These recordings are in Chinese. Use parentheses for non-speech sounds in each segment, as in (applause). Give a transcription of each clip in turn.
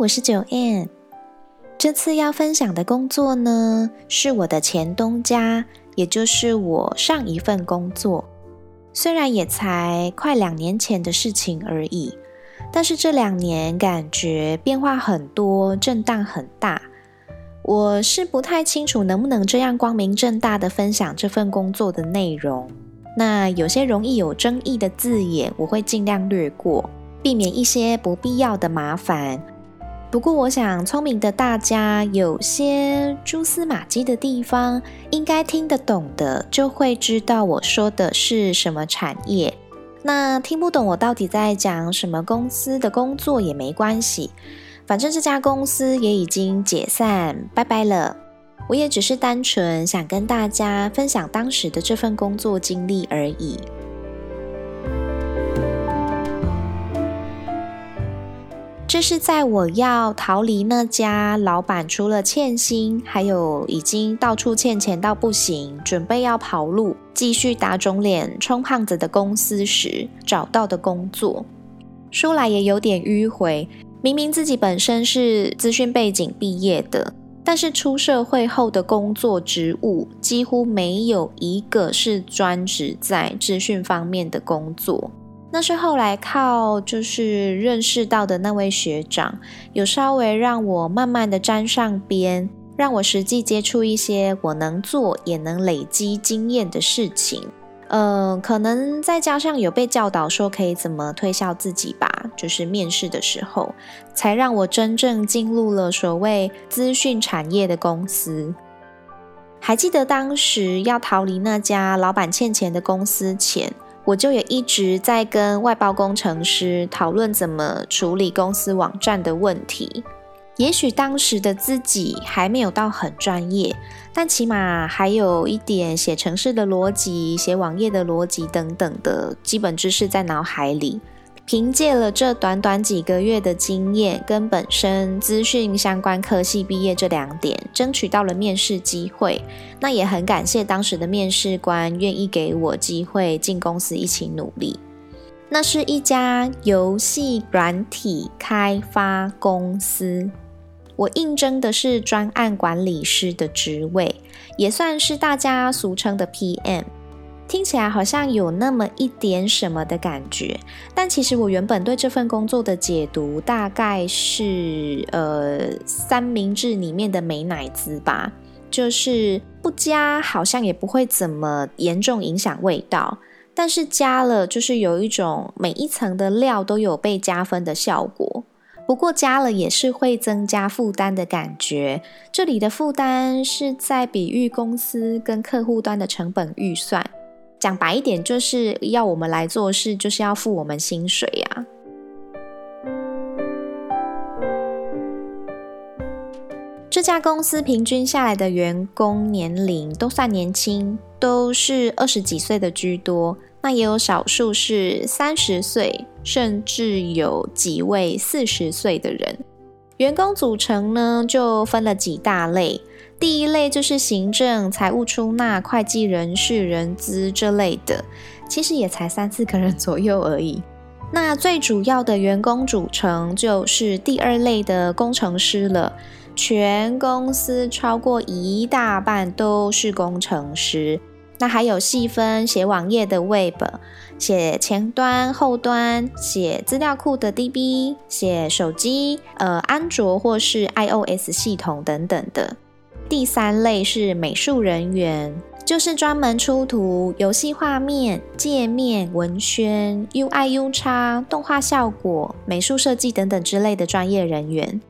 我是九 N。这次要分享的工作呢，是我的前东家，也就是我上一份工作。虽然也才快两年前的事情而已，但是这两年感觉变化很多，震荡很大。我是不太清楚能不能这样光明正大的分享这份工作的内容。那有些容易有争议的字眼，我会尽量略过。避免一些不必要的麻烦。不过，我想聪明的大家有些蛛丝马迹的地方，应该听得懂的，就会知道我说的是什么产业。那听不懂我到底在讲什么公司的工作也没关系，反正这家公司也已经解散，拜拜了。我也只是单纯想跟大家分享当时的这份工作经历而已。这是在我要逃离那家老板除了欠薪，还有已经到处欠钱到不行，准备要跑路，继续打肿脸充胖子的公司时找到的工作。说来也有点迂回，明明自己本身是资讯背景毕业的，但是出社会后的工作职务几乎没有一个是专职在资讯方面的工作。那是后来靠就是认识到的那位学长，有稍微让我慢慢的沾上边，让我实际接触一些我能做也能累积经验的事情。呃，可能再加上有被教导说可以怎么推销自己吧，就是面试的时候，才让我真正进入了所谓资讯产业的公司。还记得当时要逃离那家老板欠钱的公司前。我就也一直在跟外包工程师讨论怎么处理公司网站的问题。也许当时的自己还没有到很专业，但起码还有一点写程式的逻辑、写网页的逻辑等等的基本知识在脑海里。凭借了这短短几个月的经验，跟本身资讯相关科系毕业这两点，争取到了面试机会。那也很感谢当时的面试官愿意给我机会进公司一起努力。那是一家游戏软体开发公司，我应征的是专案管理师的职位，也算是大家俗称的 PM。听起来好像有那么一点什么的感觉，但其实我原本对这份工作的解读大概是，呃，三明治里面的美奶滋吧，就是不加好像也不会怎么严重影响味道，但是加了就是有一种每一层的料都有被加分的效果。不过加了也是会增加负担的感觉，这里的负担是在比喻公司跟客户端的成本预算。讲白一点，就是要我们来做事，就是要付我们薪水呀。这家公司平均下来的员工年龄都算年轻，都是二十几岁的居多，那也有少数是三十岁，甚至有几位四十岁的人。员工组成呢，就分了几大类。第一类就是行政、财务、出纳、会计、人事、人资这类的，其实也才三四个人左右而已。那最主要的员工组成就是第二类的工程师了，全公司超过一大半都是工程师。那还有细分写网页的 Web，写前端、后端，写资料库的 DB，写手机、呃安卓或是 iOS 系统等等的。第三类是美术人员，就是专门出图、游戏画面、界面、文宣、UI、U 叉、动画效果、美术设计等等之类的专业人员。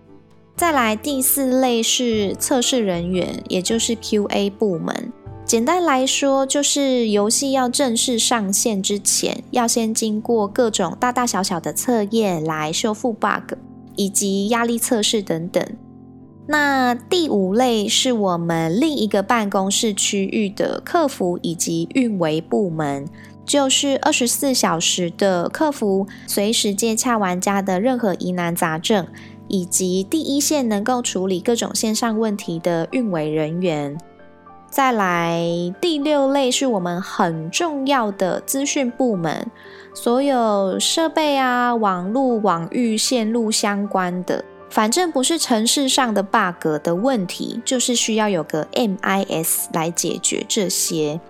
再来第四类是测试人员，也就是 QA 部门。简单来说，就是游戏要正式上线之前，要先经过各种大大小小的测验来修复 bug，以及压力测试等等。那第五类是我们另一个办公室区域的客服以及运维部门，就是二十四小时的客服，随时接洽玩家的任何疑难杂症，以及第一线能够处理各种线上问题的运维人员。再来第六类是我们很重要的资讯部门，所有设备啊、网络、网域线路相关的，反正不是城市上的 bug 的问题，就是需要有个 MIS 来解决这些。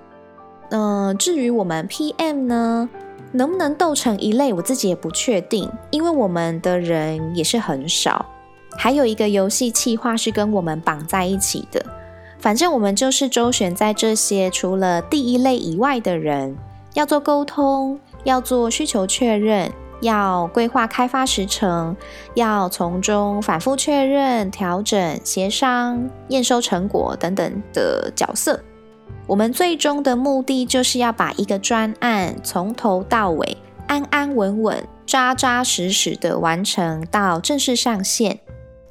嗯，至于我们 PM 呢，能不能斗成一类，我自己也不确定，因为我们的人也是很少，还有一个游戏企划是跟我们绑在一起的。反正我们就是周旋在这些除了第一类以外的人，要做沟通，要做需求确认，要规划开发时程，要从中反复确认、调整、协商、验收成果等等的角色。我们最终的目的就是要把一个专案从头到尾安安稳稳、扎扎实实的完成到正式上线。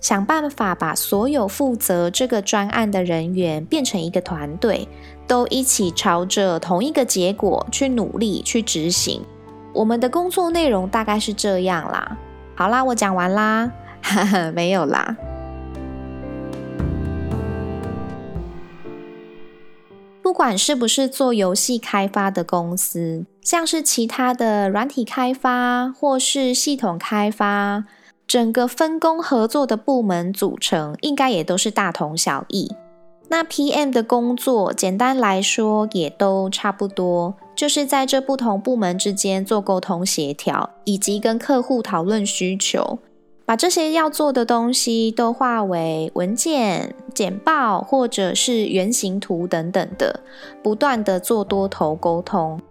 想办法把所有负责这个专案的人员变成一个团队，都一起朝着同一个结果去努力去执行。我们的工作内容大概是这样啦。好啦，我讲完啦，哈哈，没有啦。不管是不是做游戏开发的公司，像是其他的软体开发或是系统开发。整个分工合作的部门组成应该也都是大同小异。那 PM 的工作，简单来说也都差不多，就是在这不同部门之间做沟通协调，以及跟客户讨论需求，把这些要做的东西都化为文件、简报或者是原型图等等的，不断的做多头沟通。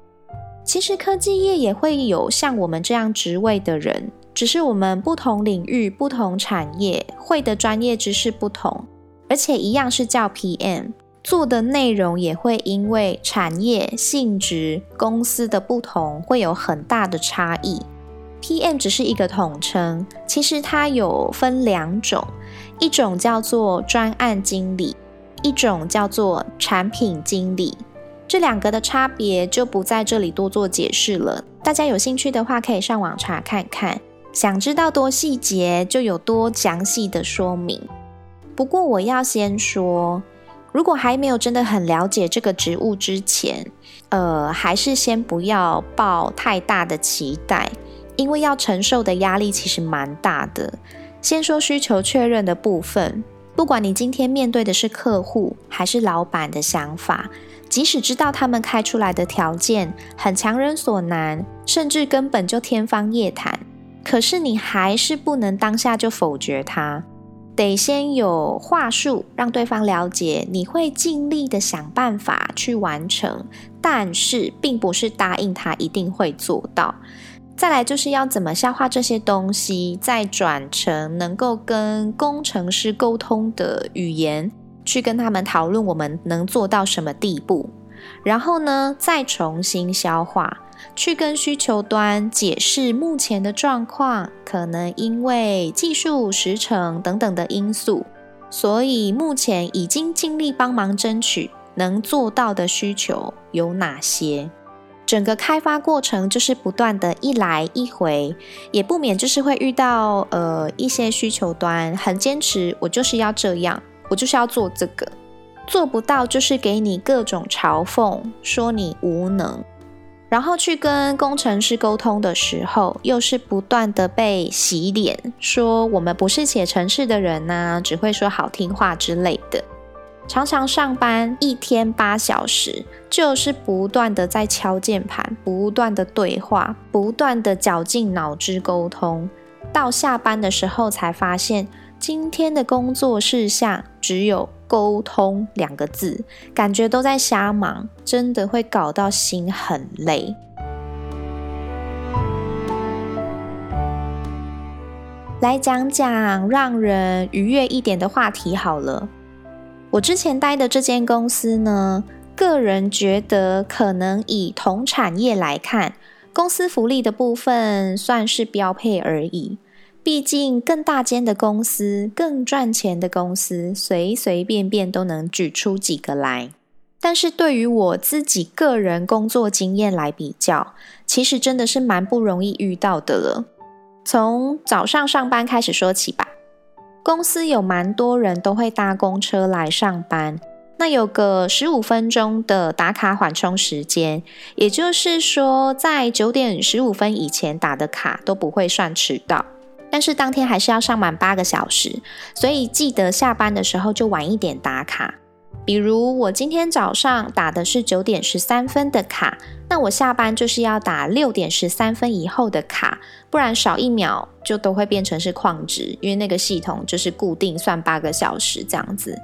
其实科技业也会有像我们这样职位的人。只是我们不同领域、不同产业会的专业知识不同，而且一样是叫 PM，做的内容也会因为产业性质、公司的不同会有很大的差异。PM 只是一个统称，其实它有分两种，一种叫做专案经理，一种叫做产品经理。这两个的差别就不在这里多做解释了，大家有兴趣的话可以上网查看看。想知道多细节，就有多详细的说明。不过我要先说，如果还没有真的很了解这个职务之前，呃，还是先不要抱太大的期待，因为要承受的压力其实蛮大的。先说需求确认的部分，不管你今天面对的是客户还是老板的想法，即使知道他们开出来的条件很强人所难，甚至根本就天方夜谭。可是你还是不能当下就否决他，得先有话术让对方了解你会尽力的想办法去完成，但是并不是答应他一定会做到。再来就是要怎么消化这些东西，再转成能够跟工程师沟通的语言，去跟他们讨论我们能做到什么地步，然后呢再重新消化。去跟需求端解释目前的状况，可能因为技术时程等等的因素，所以目前已经尽力帮忙争取能做到的需求有哪些。整个开发过程就是不断的一来一回，也不免就是会遇到呃一些需求端很坚持，我就是要这样，我就是要做这个，做不到就是给你各种嘲讽，说你无能。然后去跟工程师沟通的时候，又是不断的被洗脸，说我们不是写程式的人呐，只会说好听话之类的。常常上班一天八小时，就是不断的在敲键盘，不断的对话，不断的绞尽脑汁沟通，到下班的时候才发现，今天的工作事项只有。沟通两个字，感觉都在瞎忙，真的会搞到心很累。来讲讲让人愉悦一点的话题好了。我之前待的这间公司呢，个人觉得可能以同产业来看，公司福利的部分算是标配而已。毕竟更大间的公司、更赚钱的公司，随随便便都能举出几个来。但是对于我自己个人工作经验来比较，其实真的是蛮不容易遇到的了。从早上上班开始说起吧。公司有蛮多人都会搭公车来上班，那有个十五分钟的打卡缓冲时间，也就是说，在九点十五分以前打的卡都不会算迟到。但是当天还是要上满八个小时，所以记得下班的时候就晚一点打卡。比如我今天早上打的是九点十三分的卡，那我下班就是要打六点十三分以后的卡，不然少一秒就都会变成是旷值，因为那个系统就是固定算八个小时这样子。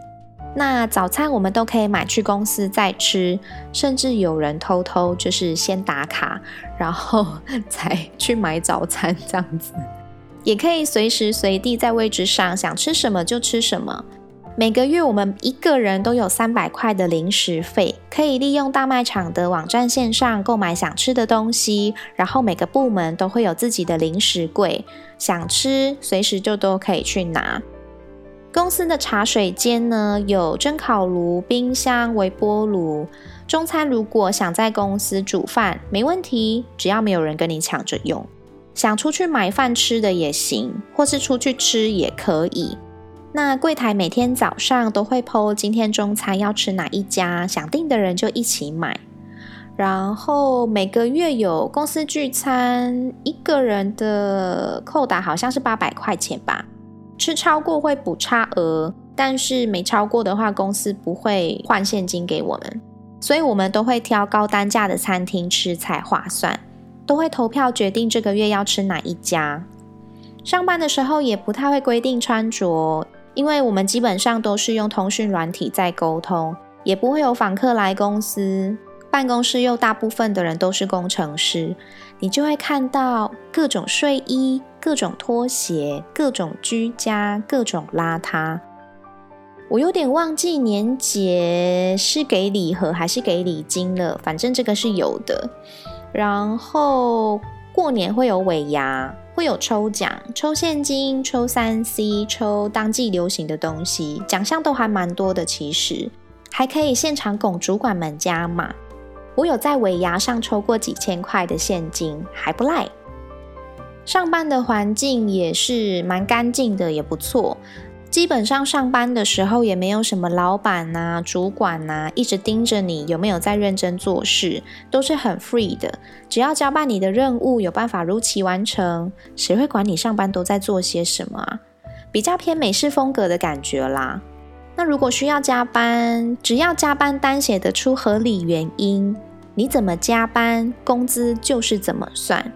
那早餐我们都可以买去公司再吃，甚至有人偷偷就是先打卡，然后 (laughs) 才去买早餐这样子，也可以随时随地在位置上想吃什么就吃什么。每个月我们一个人都有三百块的零食费，可以利用大卖场的网站线上购买想吃的东西，然后每个部门都会有自己的零食柜，想吃随时就都可以去拿。公司的茶水间呢有蒸烤炉、冰箱、微波炉。中餐如果想在公司煮饭，没问题，只要没有人跟你抢着用。想出去买饭吃的也行，或是出去吃也可以。那柜台每天早上都会 PO 今天中餐要吃哪一家，想订的人就一起买。然后每个月有公司聚餐，一个人的扣打好像是八百块钱吧。吃超过会补差额，但是没超过的话，公司不会换现金给我们，所以我们都会挑高单价的餐厅吃才划算。都会投票决定这个月要吃哪一家。上班的时候也不太会规定穿着。因为我们基本上都是用通讯软体在沟通，也不会有访客来公司。办公室又大部分的人都是工程师，你就会看到各种睡衣、各种拖鞋、各种居家、各种邋遢。我有点忘记年节是给礼盒还是给礼金了，反正这个是有的。然后过年会有尾牙。会有抽奖，抽现金，抽三 C，抽当季流行的东西，奖项都还蛮多的。其实还可以现场拱主管们加码。我有在尾牙上抽过几千块的现金，还不赖。上班的环境也是蛮干净的，也不错。基本上上班的时候也没有什么老板呐、主管呐一直盯着你有没有在认真做事，都是很 free 的。只要交办你的任务，有办法如期完成，谁会管你上班都在做些什么啊？比较偏美式风格的感觉啦。那如果需要加班，只要加班单写得出合理原因，你怎么加班，工资就是怎么算。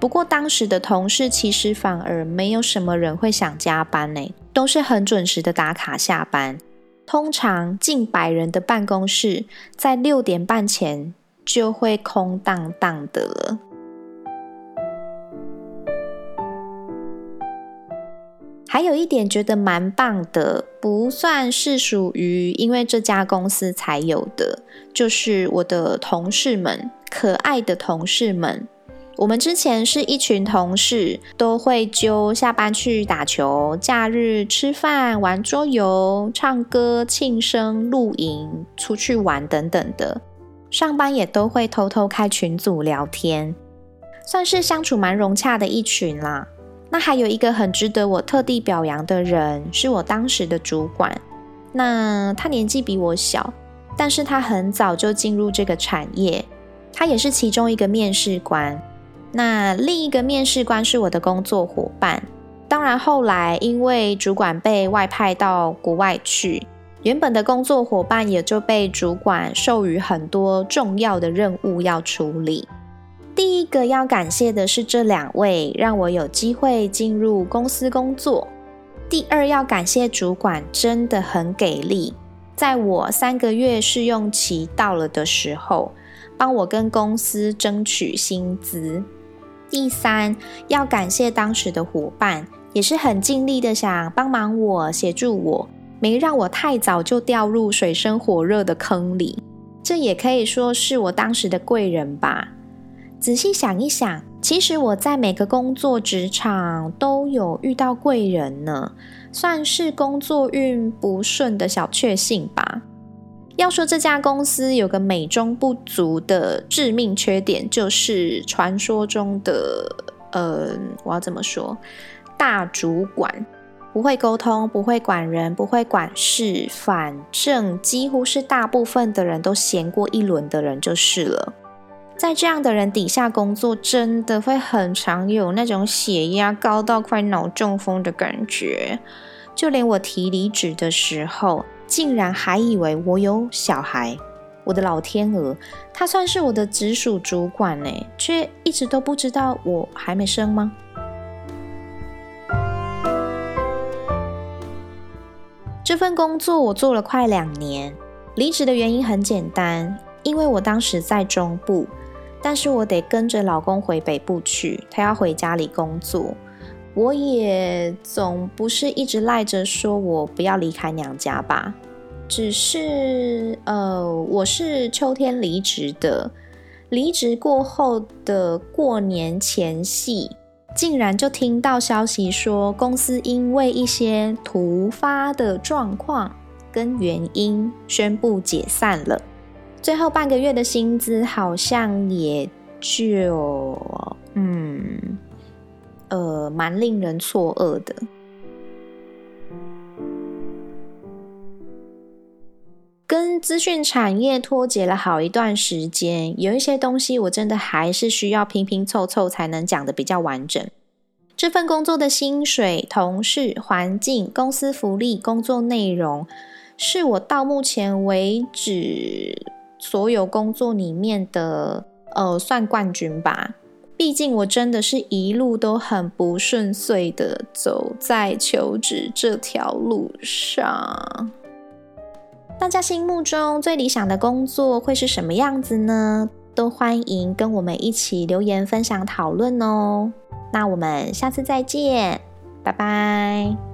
不过当时的同事其实反而没有什么人会想加班呢。都是很准时的打卡下班，通常近百人的办公室在六点半前就会空荡荡的了。还有一点觉得蛮棒的，不算是属于因为这家公司才有的，就是我的同事们，可爱的同事们。我们之前是一群同事，都会揪下班去打球，假日吃饭、玩桌游、唱歌、庆生、露营、出去玩等等的。上班也都会偷偷开群组聊天，算是相处蛮融洽的一群啦。那还有一个很值得我特地表扬的人，是我当时的主管。那他年纪比我小，但是他很早就进入这个产业，他也是其中一个面试官。那另一个面试官是我的工作伙伴，当然后来因为主管被外派到国外去，原本的工作伙伴也就被主管授予很多重要的任务要处理。第一个要感谢的是这两位，让我有机会进入公司工作。第二要感谢主管真的很给力，在我三个月试用期到了的时候，帮我跟公司争取薪资。第三，要感谢当时的伙伴，也是很尽力的想帮忙我、协助我，没让我太早就掉入水深火热的坑里。这也可以说是我当时的贵人吧。仔细想一想，其实我在每个工作职场都有遇到贵人呢，算是工作运不顺的小确幸吧。要说这家公司有个美中不足的致命缺点，就是传说中的，呃，我要怎么说？大主管不会沟通，不会管人，不会管事，反正几乎是大部分的人都闲过一轮的人就是了。在这样的人底下工作，真的会很常有那种血压高到快脑中风的感觉。就连我提离职的时候。竟然还以为我有小孩，我的老天鹅，他算是我的直属主管呢，却一直都不知道我还没生吗？这份工作我做了快两年，离职的原因很简单，因为我当时在中部，但是我得跟着老公回北部去，他要回家里工作。我也总不是一直赖着说我不要离开娘家吧，只是呃，我是秋天离职的，离职过后的过年前夕，竟然就听到消息说公司因为一些突发的状况跟原因宣布解散了，最后半个月的薪资好像也就嗯。呃，蛮令人错愕的。资讯产业脱节了好一段时间，有一些东西我真的还是需要拼拼凑凑才能讲的比较完整。这份工作的薪水、同事、环境、公司福利、工作内容，是我到目前为止所有工作里面的呃算冠军吧。毕竟我真的是一路都很不顺遂的走在求职这条路上。大家心目中最理想的工作会是什么样子呢？都欢迎跟我们一起留言分享讨论哦。那我们下次再见，拜拜。